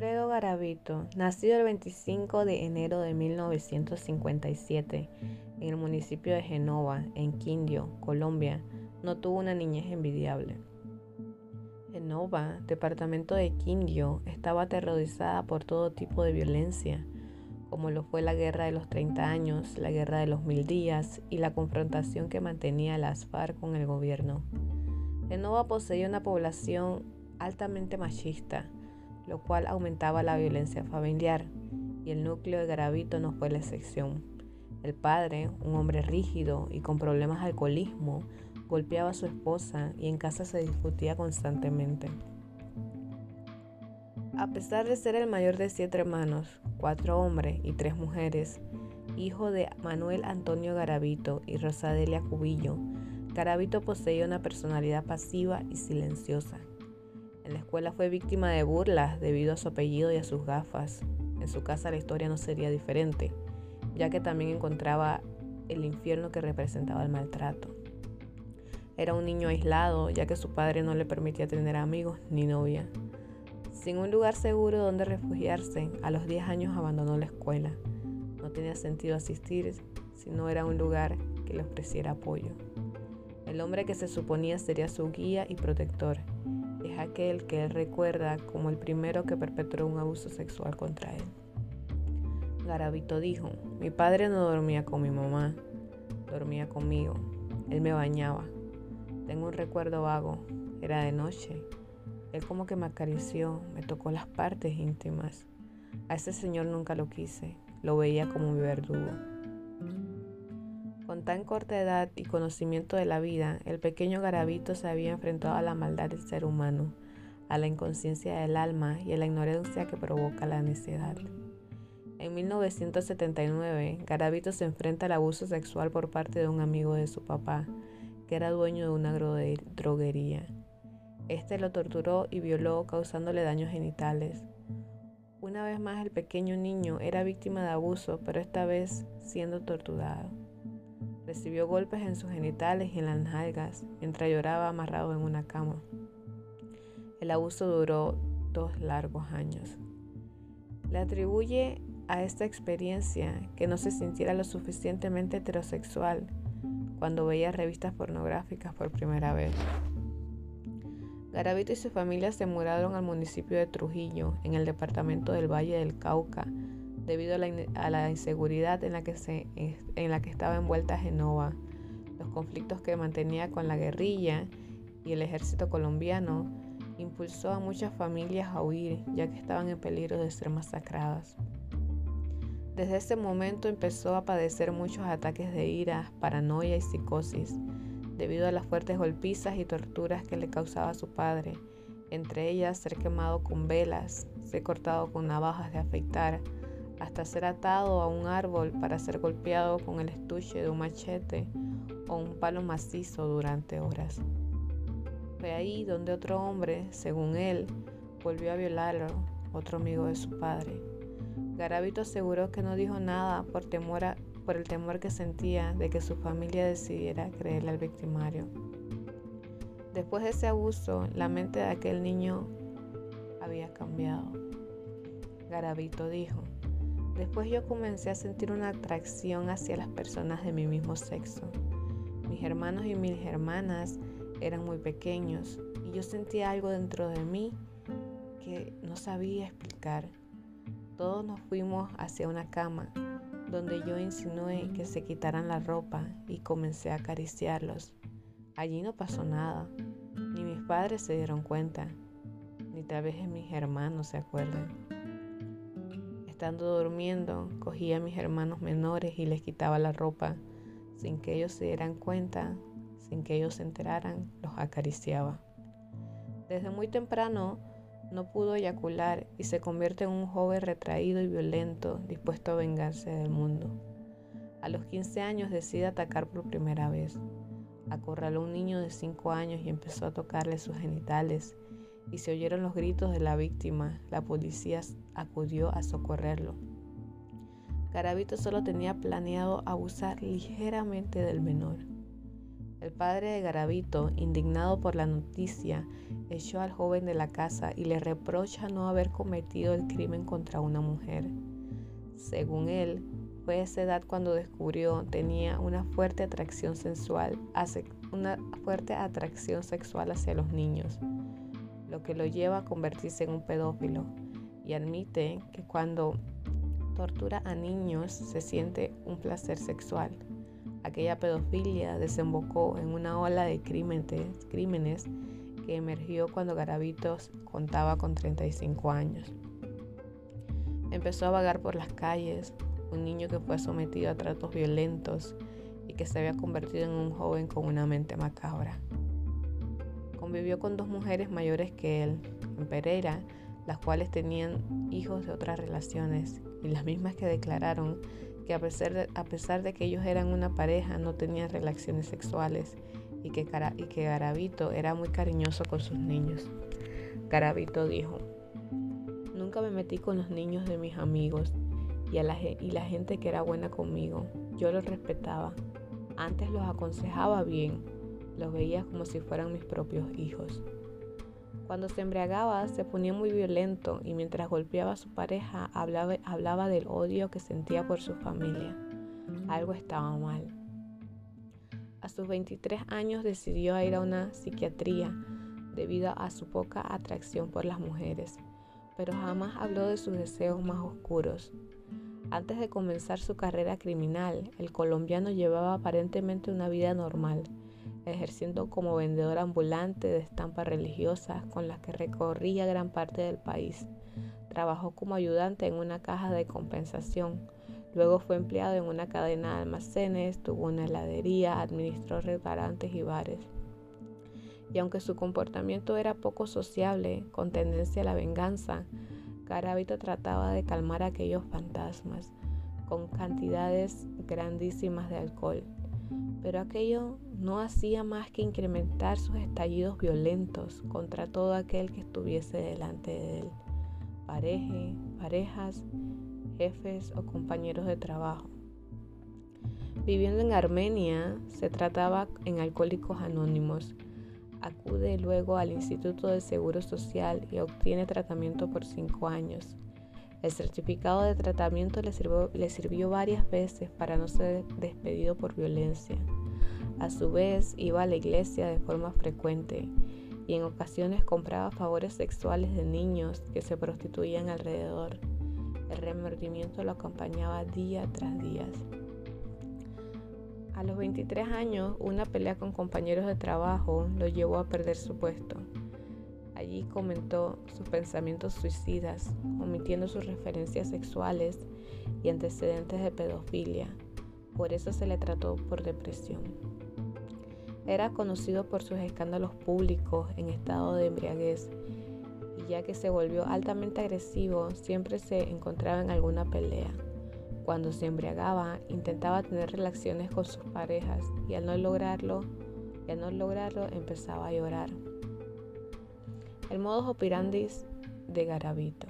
Alfredo Garavito, nacido el 25 de enero de 1957 en el municipio de Genova, en Quindio, Colombia, no tuvo una niñez envidiable. Genova, departamento de Quindio, estaba aterrorizada por todo tipo de violencia, como lo fue la guerra de los 30 años, la guerra de los mil días y la confrontación que mantenía las FARC con el gobierno. Genova poseía una población altamente machista, lo cual aumentaba la violencia familiar, y el núcleo de Garavito no fue la excepción. El padre, un hombre rígido y con problemas de alcoholismo, golpeaba a su esposa y en casa se discutía constantemente. A pesar de ser el mayor de siete hermanos, cuatro hombres y tres mujeres, hijo de Manuel Antonio Garavito y Rosadelia Cubillo, Garavito poseía una personalidad pasiva y silenciosa. En la escuela fue víctima de burlas debido a su apellido y a sus gafas. En su casa la historia no sería diferente, ya que también encontraba el infierno que representaba el maltrato. Era un niño aislado, ya que su padre no le permitía tener amigos ni novia. Sin un lugar seguro donde refugiarse, a los 10 años abandonó la escuela. No tenía sentido asistir si no era un lugar que le ofreciera apoyo. El hombre que se suponía sería su guía y protector aquel que él recuerda como el primero que perpetró un abuso sexual contra él. Garavito dijo, mi padre no dormía con mi mamá, dormía conmigo, él me bañaba. Tengo un recuerdo vago, era de noche. Él como que me acarició, me tocó las partes íntimas. A ese señor nunca lo quise, lo veía como mi verdugo. Con tan corta edad y conocimiento de la vida, el pequeño Garavito se había enfrentado a la maldad del ser humano, a la inconsciencia del alma y a la ignorancia que provoca la necedad. En 1979, Garavito se enfrenta al abuso sexual por parte de un amigo de su papá, que era dueño de una droguería. Este lo torturó y violó, causándole daños genitales. Una vez más, el pequeño niño era víctima de abuso, pero esta vez siendo torturado. Recibió golpes en sus genitales y en las nalgas mientras lloraba amarrado en una cama. El abuso duró dos largos años. Le atribuye a esta experiencia que no se sintiera lo suficientemente heterosexual cuando veía revistas pornográficas por primera vez. Garavito y su familia se mudaron al municipio de Trujillo, en el departamento del Valle del Cauca, debido a la, inseguridad en la, que se, en la que estaba envuelta Genova, los conflictos que mantenía con la guerrilla y el ejército colombiano, impulsó a muchas familias a huir ya que estaban en peligro de ser masacradas. Desde ese momento empezó a padecer muchos ataques de ira, paranoia y psicosis, debido a las fuertes golpizas y torturas que le causaba su padre, entre ellas ser quemado con velas, ser cortado con navajas de afeitar, hasta ser atado a un árbol para ser golpeado con el estuche de un machete o un palo macizo durante horas. Fue ahí donde otro hombre, según él, volvió a violarlo, otro amigo de su padre. Garavito aseguró que no dijo nada por, temor por el temor que sentía de que su familia decidiera creerle al victimario. Después de ese abuso, la mente de aquel niño había cambiado. Garavito dijo, Después yo comencé a sentir una atracción hacia las personas de mi mismo sexo. Mis hermanos y mis hermanas eran muy pequeños y yo sentía algo dentro de mí que no sabía explicar. Todos nos fuimos hacia una cama donde yo insinué que se quitaran la ropa y comencé a acariciarlos. Allí no pasó nada, ni mis padres se dieron cuenta, ni tal vez mis hermanos se acuerdan. Estando durmiendo, cogía a mis hermanos menores y les quitaba la ropa. Sin que ellos se dieran cuenta, sin que ellos se enteraran, los acariciaba. Desde muy temprano no pudo eyacular y se convierte en un joven retraído y violento, dispuesto a vengarse del mundo. A los 15 años decide atacar por primera vez. Acorraló a un niño de 5 años y empezó a tocarle sus genitales y se oyeron los gritos de la víctima. La policía acudió a socorrerlo. Garavito solo tenía planeado abusar ligeramente del menor. El padre de Garavito, indignado por la noticia, echó al joven de la casa y le reprocha no haber cometido el crimen contra una mujer. Según él, fue esa edad cuando descubrió tenía una fuerte atracción sensual, una fuerte atracción sexual hacia los niños, lo que lo lleva a convertirse en un pedófilo y admite que cuando tortura a niños se siente un placer sexual. Aquella pedofilia desembocó en una ola de crímenes, que emergió cuando Garavitos contaba con 35 años. Empezó a vagar por las calles, un niño que fue sometido a tratos violentos y que se había convertido en un joven con una mente macabra. Convivió con dos mujeres mayores que él, en Pereira, las cuales tenían hijos de otras relaciones y las mismas que declararon que a pesar de, que ellos eran una pareja no tenían relaciones sexuales y que, que Garavito era muy cariñoso con sus niños. Garavito dijo, nunca me metí con los niños de mis amigos y, a y la gente que era buena conmigo. Yo los respetaba. Antes los aconsejaba bien. Los veía como si fueran mis propios hijos. Cuando se embriagaba se ponía muy violento y mientras golpeaba a su pareja hablaba, del odio que sentía por su familia. Algo estaba mal. A sus 23 años decidió ir a una psiquiatría debido a su poca atracción por las mujeres, pero jamás habló de sus deseos más oscuros. Antes de comenzar su carrera criminal, el colombiano llevaba aparentemente una vida normal ejerciendo como vendedor ambulante de estampas religiosas con las que recorría gran parte del país. Trabajó como ayudante en una caja de compensación. Luego fue empleado en una cadena de almacenes, tuvo una heladería, administró restaurantes y bares. Y aunque su comportamiento era poco sociable, con tendencia a la venganza, Garavito trataba de calmar aquellos fantasmas con cantidades grandísimas de alcohol. Pero aquello no hacía más que incrementar sus estallidos violentos contra todo aquel que estuviese delante de él, parejas, jefes o compañeros de trabajo. Viviendo en Armenia, se trataba en Alcohólicos Anónimos. Acude luego al Instituto de Seguro Social y obtiene tratamiento por cinco años. El certificado de tratamiento le sirvió, varias veces para no ser despedido por violencia. A su vez, iba a la iglesia de forma frecuente y en ocasiones compraba favores sexuales de niños que se prostituían alrededor. El remordimiento lo acompañaba día tras día. A los 23 años, una pelea con compañeros de trabajo lo llevó a perder su puesto. Allí comentó sus pensamientos suicidas, omitiendo sus referencias sexuales y antecedentes de pedofilia. Por eso se le trató por depresión. Era conocido por sus escándalos públicos en estado de embriaguez y ya que se volvió altamente agresivo, siempre se encontraba en alguna pelea. Cuando se embriagaba, intentaba tener relaciones con sus parejas y al no lograrlo, y al no lograrlo empezaba a llorar. El modo operandi de Garavito.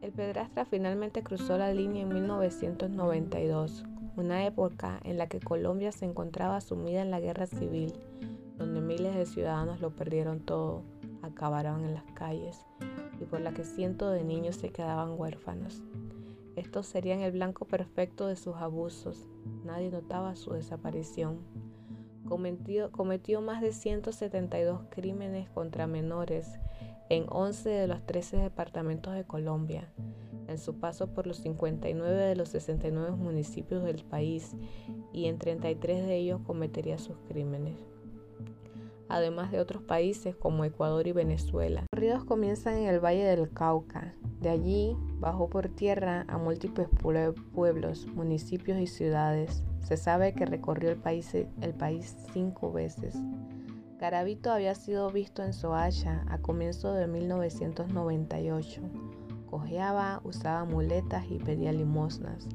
El pedrastra finalmente cruzó la línea en 1992 una época en la que Colombia se encontraba sumida en la guerra civil, donde miles de ciudadanos lo perdieron todo, acabaron en las calles y por la que cientos de niños se quedaban huérfanos. Estos serían el blanco perfecto de sus abusos. Nadie notaba su desaparición. Cometió, cometió más de 172 crímenes contra menores en 11 de los 13 departamentos de Colombia en su paso por los 59 de los 69 municipios del país y en 33 de ellos cometería sus crímenes. Además de otros países como Ecuador y Venezuela. Los corridos comienzan en el Valle del Cauca. De allí bajó por tierra a múltiples pueblos, municipios y ciudades. Se sabe que recorrió el país, el país cinco veces. Garavito había sido visto en Soacha a comienzos de 1998 cojeaba, usaba muletas y pedía limosnas.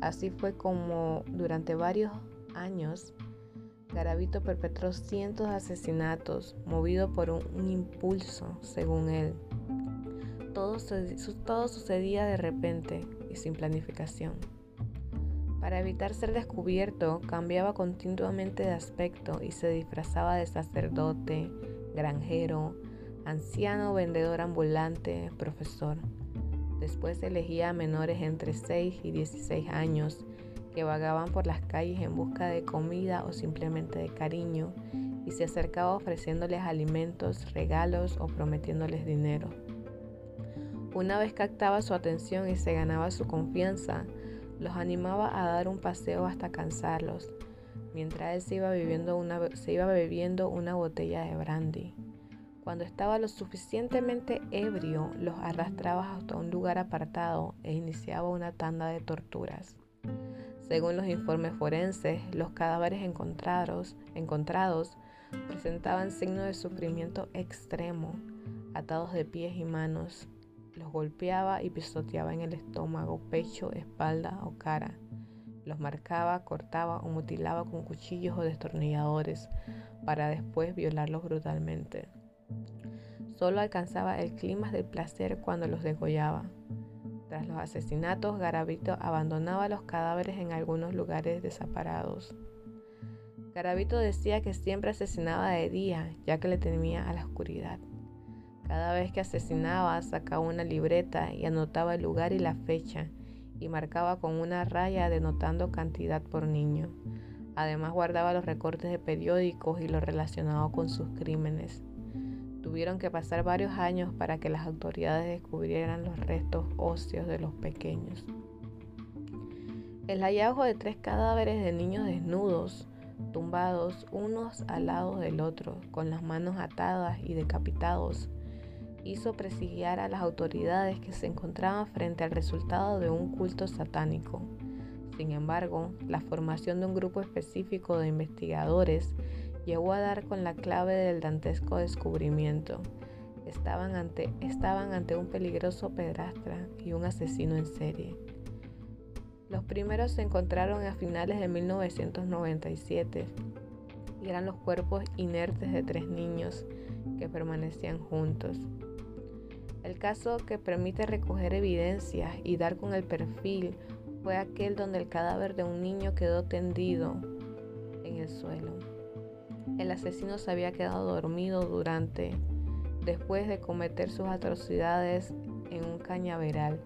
Así fue como durante varios años Garavito perpetró cientos de asesinatos movido por un, impulso, según él. Todo, todo sucedía de repente y sin planificación. Para evitar ser descubierto, cambiaba continuamente de aspecto y se disfrazaba de sacerdote, granjero, anciano, vendedor ambulante, profesor. Después elegía a menores entre 6 y 16 años que vagaban por las calles en busca de comida o simplemente de cariño y se acercaba ofreciéndoles alimentos, regalos o prometiéndoles dinero. Una vez captaba su atención y se ganaba su confianza, los animaba a dar un paseo hasta cansarlos, mientras él se iba, bebiendo una, botella de brandy. Cuando estaba lo suficientemente ebrio, los arrastraba hasta un lugar apartado e iniciaba una tanda de torturas. Según los informes forenses, los cadáveres encontrados, presentaban signos de sufrimiento extremo, atados de pies y manos, los golpeaba y pisoteaba en el estómago, pecho, espalda o cara. Los marcaba, cortaba o mutilaba con cuchillos o destornilladores para después violarlos brutalmente. Solo alcanzaba el clima del placer cuando los degollaba. Tras los asesinatos, Garavito abandonaba los cadáveres en algunos lugares desamparados. Garavito decía que siempre asesinaba de día, ya que le temía a la oscuridad. Cada vez que asesinaba sacaba una libreta y anotaba el lugar y la fecha y marcaba con una raya denotando cantidad por niño. Además guardaba los recortes de periódicos y lo relacionado con sus crímenes. Tuvieron que pasar varios años para que las autoridades descubrieran los restos óseos de los pequeños. El hallazgo de tres cadáveres de niños desnudos, tumbados unos al lado del otro, con las manos atadas y decapitados, hizo presidiar a las autoridades que se encontraban frente al resultado de un culto satánico. Sin embargo, la formación de un grupo específico de investigadores llegó a dar con la clave del dantesco descubrimiento. Estaban ante, un peligroso pedrastra y un asesino en serie. Los primeros se encontraron a finales de 1997 y eran los cuerpos inertes de tres niños que permanecían juntos. El caso que permite recoger evidencias y dar con el perfil fue aquel donde el cadáver de un niño quedó tendido en el suelo. El asesino se había quedado dormido durante, después de cometer sus atrocidades en un cañaveral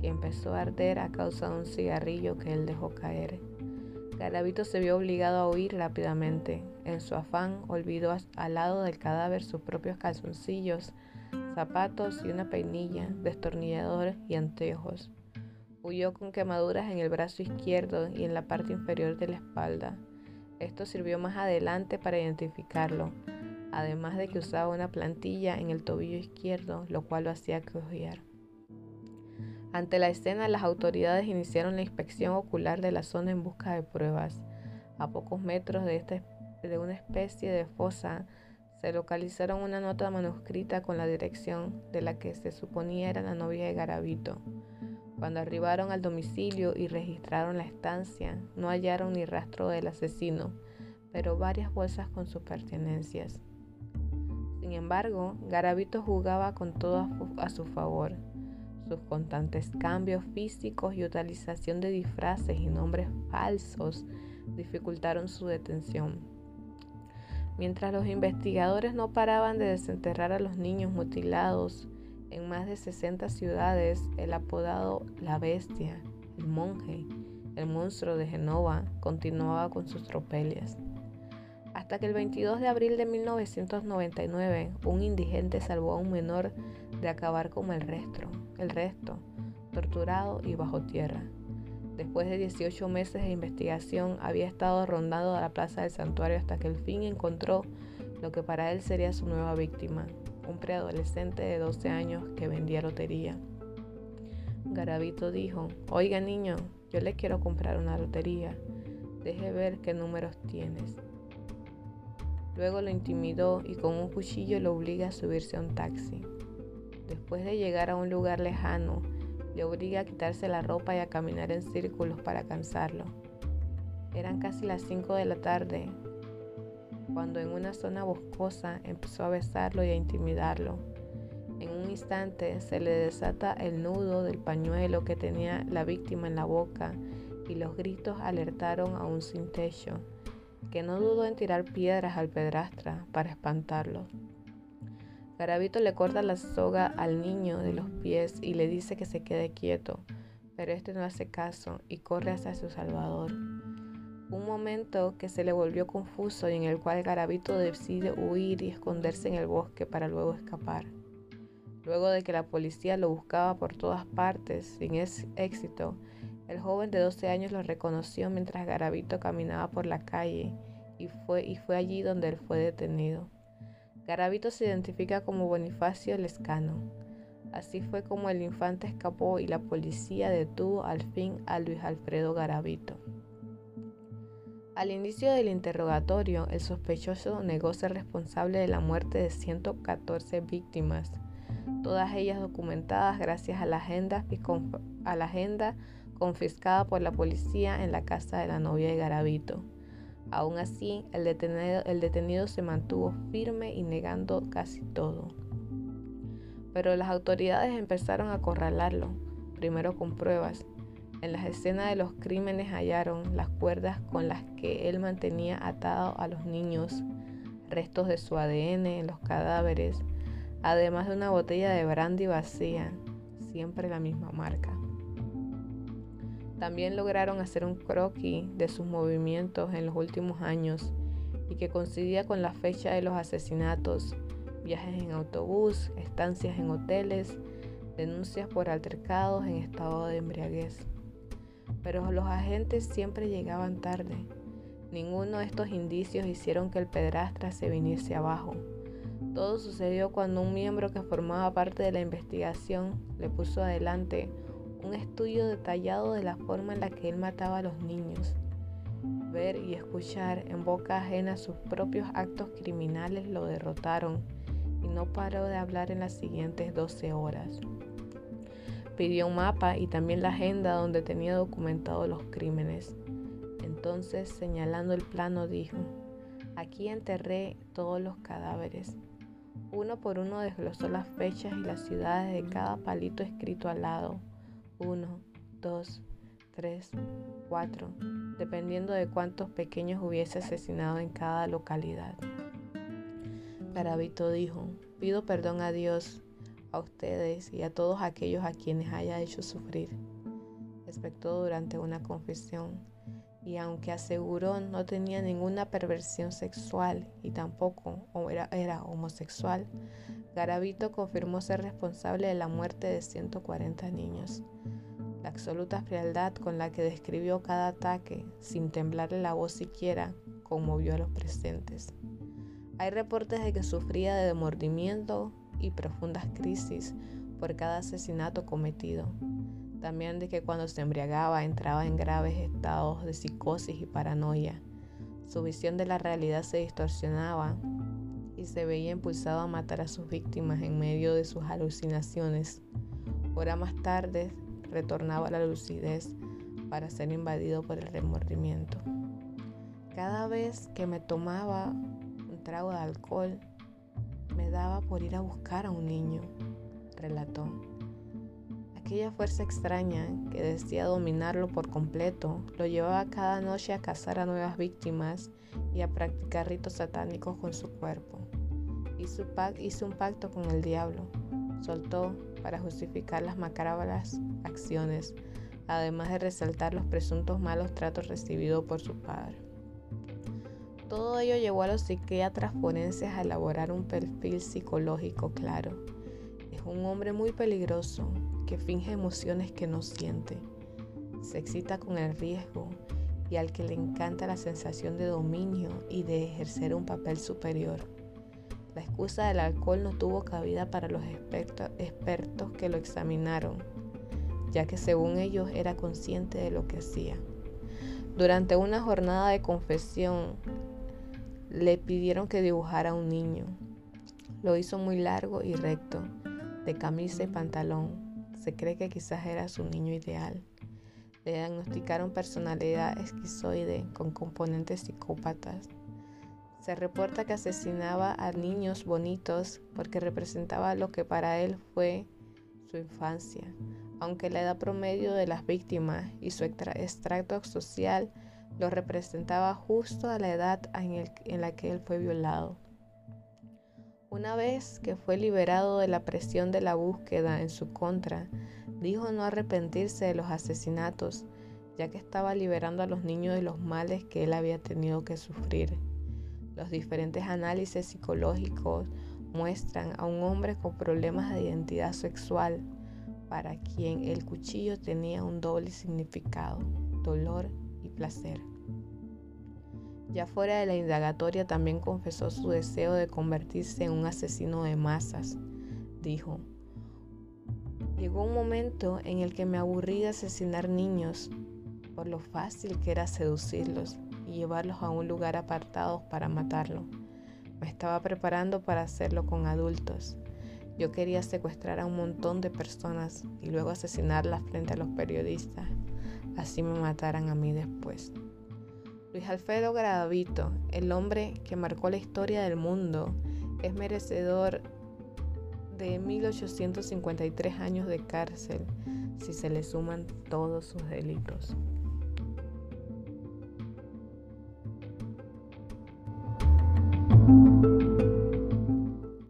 que empezó a arder a causa de un cigarrillo que él dejó caer. Garavito se vio obligado a huir rápidamente. En su afán olvidó al lado del cadáver sus propios calzoncillos zapatos y una peinilla, destornilladores y anteojos. Huyó con quemaduras en el brazo izquierdo y en la parte inferior de la espalda. Esto sirvió más adelante para identificarlo, además de que usaba una plantilla en el tobillo izquierdo, lo cual lo hacía cojear. Ante la escena, las autoridades iniciaron la inspección ocular de la zona en busca de pruebas. A pocos metros de, este, de una especie de fosa se localizaron una nota manuscrita con la dirección de la que se suponía era la novia de Garavito. Cuando arribaron al domicilio y registraron la estancia, no hallaron ni rastro del asesino, pero varias bolsas con sus pertenencias. Sin embargo, Garavito jugaba con todo a su favor. Sus constantes cambios físicos y utilización de disfraces y nombres falsos dificultaron su detención. Mientras los investigadores no paraban de desenterrar a los niños mutilados en más de 60 ciudades, el apodado La Bestia, el monje, el monstruo de Genova, continuaba con sus tropelias. Hasta que el 22 de abril de 1999, un indigente salvó a un menor de acabar como el resto, el resto, torturado y bajo tierra. Después de 18 meses de investigación, había estado rondando a la plaza del santuario hasta que al fin encontró lo que para él sería su nueva víctima, un preadolescente de 12 años que vendía lotería. Garavito dijo, oiga niño, yo le quiero comprar una lotería, deje ver qué números tienes. Luego lo intimidó y con un cuchillo lo obliga a subirse a un taxi. Después de llegar a un lugar lejano, le obliga a quitarse la ropa y a caminar en círculos para cansarlo. Eran casi las 5 de la tarde cuando en una zona boscosa empezó a besarlo y a intimidarlo. En un instante se le desata el nudo del pañuelo que tenía la víctima en la boca y los gritos alertaron a un sin techo, que no dudó en tirar piedras al pedrastra para espantarlo. Garabito le corta la soga al niño de los pies y le dice que se quede quieto, pero este no hace caso y corre hacia su salvador. Un momento que se le volvió confuso y en el cual Garabito decide huir y esconderse en el bosque para luego escapar. Luego de que la policía lo buscaba por todas partes sin éxito, el joven de 12 años lo reconoció mientras Garabito caminaba por la calle y fue, y fue allí donde él fue detenido. Garabito se identifica como Bonifacio Lescano. Así fue como el infante escapó y la policía detuvo al fin a Luis Alfredo Garabito. Al inicio del interrogatorio, el sospechoso negó ser responsable de la muerte de 114 víctimas, todas ellas documentadas gracias a la agenda, confiscada por la policía en la casa de la novia de Garabito. Aún así, el detenido, el detenido se mantuvo firme y negando casi todo. Pero las autoridades empezaron a acorralarlo, primero con pruebas. En las escenas de los crímenes hallaron las cuerdas con las que él mantenía atado a los niños, restos de su ADN en los cadáveres, además de una botella de brandy vacía, siempre la misma marca. También lograron hacer un croquis de sus movimientos en los últimos años y que coincidía con la fecha de los asesinatos, viajes en autobús, estancias en hoteles, denuncias por altercados en estado de embriaguez. Pero los agentes siempre llegaban tarde. Ninguno de estos indicios hicieron que el pedrastra se viniese abajo. Todo sucedió cuando un miembro que formaba parte de la investigación le puso adelante un estudio detallado de la forma en la que él mataba a los niños. Ver y escuchar en boca ajena sus propios actos criminales lo derrotaron y no paró de hablar en las siguientes 12 horas. Pidió un mapa y también la agenda donde tenía documentado los crímenes. Entonces, señalando el plano, dijo, aquí enterré todos los cadáveres. Uno por uno desglosó las fechas y las ciudades de cada palito escrito al lado. 1, 2, 3, 4, dependiendo de cuántos pequeños hubiese asesinado en cada localidad. Garavito dijo, pido perdón a Dios, a ustedes y a todos aquellos a quienes haya hecho sufrir. Respectó durante una confesión y aunque aseguró no tenía ninguna perversión sexual y tampoco era, homosexual, Garavito confirmó ser responsable de la muerte de 140 niños. La absoluta frialdad con la que describió cada ataque, sin temblarle la voz siquiera, conmovió a los presentes. Hay reportes de que sufría de demordimiento y profundas crisis por cada asesinato cometido. También de que cuando se embriagaba entraba en graves estados de psicosis y paranoia. Su visión de la realidad se distorsionaba y se veía impulsado a matar a sus víctimas en medio de sus alucinaciones. Hora más tarde retornaba a la lucidez para ser invadido por el remordimiento. Cada vez que me tomaba un trago de alcohol, me daba por ir a buscar a un niño, relató. Aquella fuerza extraña que decía dominarlo por completo lo llevaba cada noche a cazar a nuevas víctimas y a practicar ritos satánicos con su cuerpo. Hizo, hizo un pacto con el diablo, soltó para justificar las macabras acciones, además de resaltar los presuntos malos tratos recibidos por su padre. Todo ello llevó a los psiquiatras forenses a elaborar un perfil psicológico claro. Es un hombre muy peligroso que finge emociones que no siente. Se excita con el riesgo y al que le encanta la sensación de dominio y de ejercer un papel superior. La excusa del alcohol no tuvo cabida para los expertos que lo examinaron, ya que según ellos era consciente de lo que hacía. Durante una jornada de confesión, le pidieron que dibujara un niño. Lo hizo muy largo y recto, de camisa y pantalón. Se cree que quizás era su niño ideal. Le diagnosticaron personalidad esquizoide con componentes psicópatas. Se reporta que asesinaba a niños bonitos porque representaba lo que para él fue su infancia, aunque la edad promedio de las víctimas y su extracto social lo representaba justo a la edad en, la que él fue violado. Una vez que fue liberado de la presión de la búsqueda en su contra, dijo no arrepentirse de los asesinatos, ya que estaba liberando a los niños de los males que él había tenido que sufrir. Los diferentes análisis psicológicos muestran a un hombre con problemas de identidad sexual, para quien el cuchillo tenía un doble significado, dolor placer. Ya fuera de la indagatoria también confesó su deseo de convertirse en un asesino de masas. Dijo, llegó un momento en el que me aburrí de asesinar niños por lo fácil que era seducirlos y llevarlos a un lugar apartado para matarlo. Me estaba preparando para hacerlo con adultos. Yo quería secuestrar a un montón de personas y luego asesinarlas frente a los periodistas. Así me mataran a mí después. Luis Alfredo Gravito, el hombre que marcó la historia del mundo, es merecedor de 1853 años de cárcel si se le suman todos sus delitos.